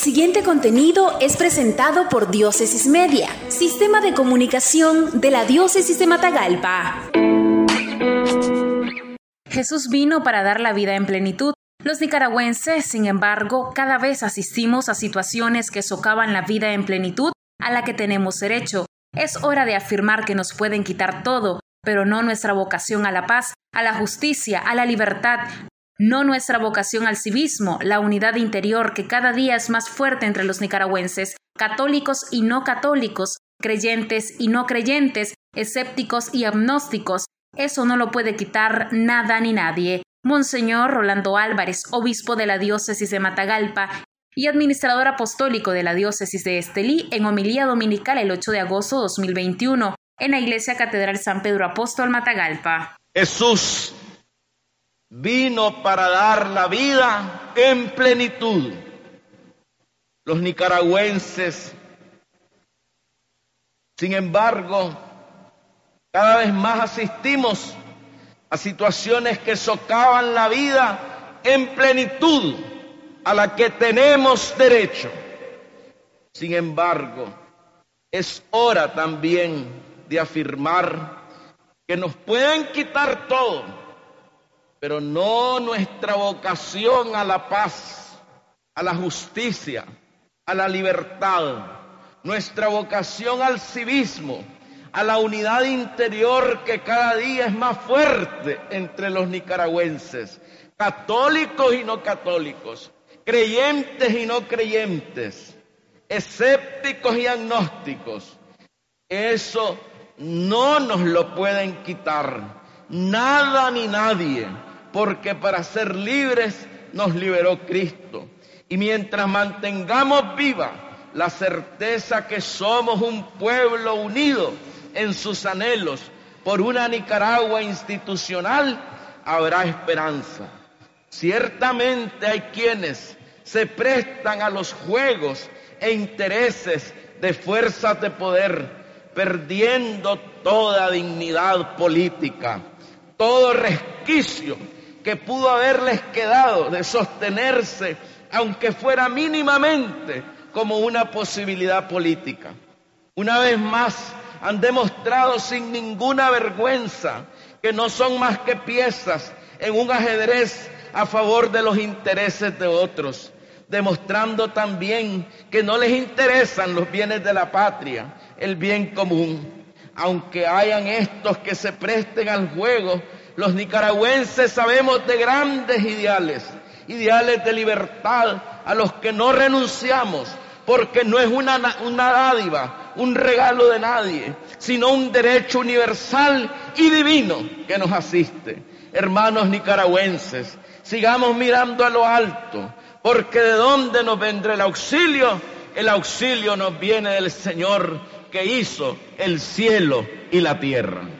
siguiente contenido es presentado por Diócesis Media, sistema de comunicación de la Diócesis de Matagalpa. Jesús vino para dar la vida en plenitud. Los nicaragüenses, sin embargo, cada vez asistimos a situaciones que socavan la vida en plenitud a la que tenemos derecho. Es hora de afirmar que nos pueden quitar todo, pero no nuestra vocación a la paz, a la justicia, a la libertad, no nuestra vocación al civismo, la unidad interior que cada día es más fuerte entre los nicaragüenses, católicos y no católicos, creyentes y no creyentes, escépticos y agnósticos. Eso no lo puede quitar nada ni nadie. Monseñor Rolando Álvarez, obispo de la diócesis de Matagalpa y administrador apostólico de la diócesis de Estelí, en homilía dominical el 8 de agosto de 2021, en la Iglesia Catedral San Pedro Apóstol Matagalpa. Jesús vino para dar la vida en plenitud. Los nicaragüenses, sin embargo, cada vez más asistimos a situaciones que socavan la vida en plenitud a la que tenemos derecho. Sin embargo, es hora también de afirmar que nos pueden quitar todo, pero no nuestra vocación a la paz, a la justicia, a la libertad, nuestra vocación al civismo, a la unidad interior que cada día es más fuerte entre los nicaragüenses, católicos y no católicos, creyentes y no creyentes, escépticos y agnósticos. Eso no nos lo pueden quitar, nada ni nadie porque para ser libres nos liberó Cristo. Y mientras mantengamos viva la certeza que somos un pueblo unido en sus anhelos por una Nicaragua institucional, habrá esperanza. Ciertamente hay quienes se prestan a los juegos e intereses de fuerzas de poder, perdiendo toda dignidad política, todo resquicio que pudo haberles quedado de sostenerse, aunque fuera mínimamente, como una posibilidad política. Una vez más, han demostrado sin ninguna vergüenza que no son más que piezas en un ajedrez a favor de los intereses de otros, demostrando también que no les interesan los bienes de la patria, el bien común, aunque hayan estos que se presten al juego los nicaragüenses sabemos de grandes ideales, ideales de libertad a los que no renunciamos, porque no es una, dádiva, un regalo de nadie, sino un derecho universal y divino que nos asiste. Hermanos nicaragüenses, sigamos mirando a lo alto, porque de dónde nos vendrá el auxilio, el auxilio nos viene del Señor que hizo el cielo y la tierra.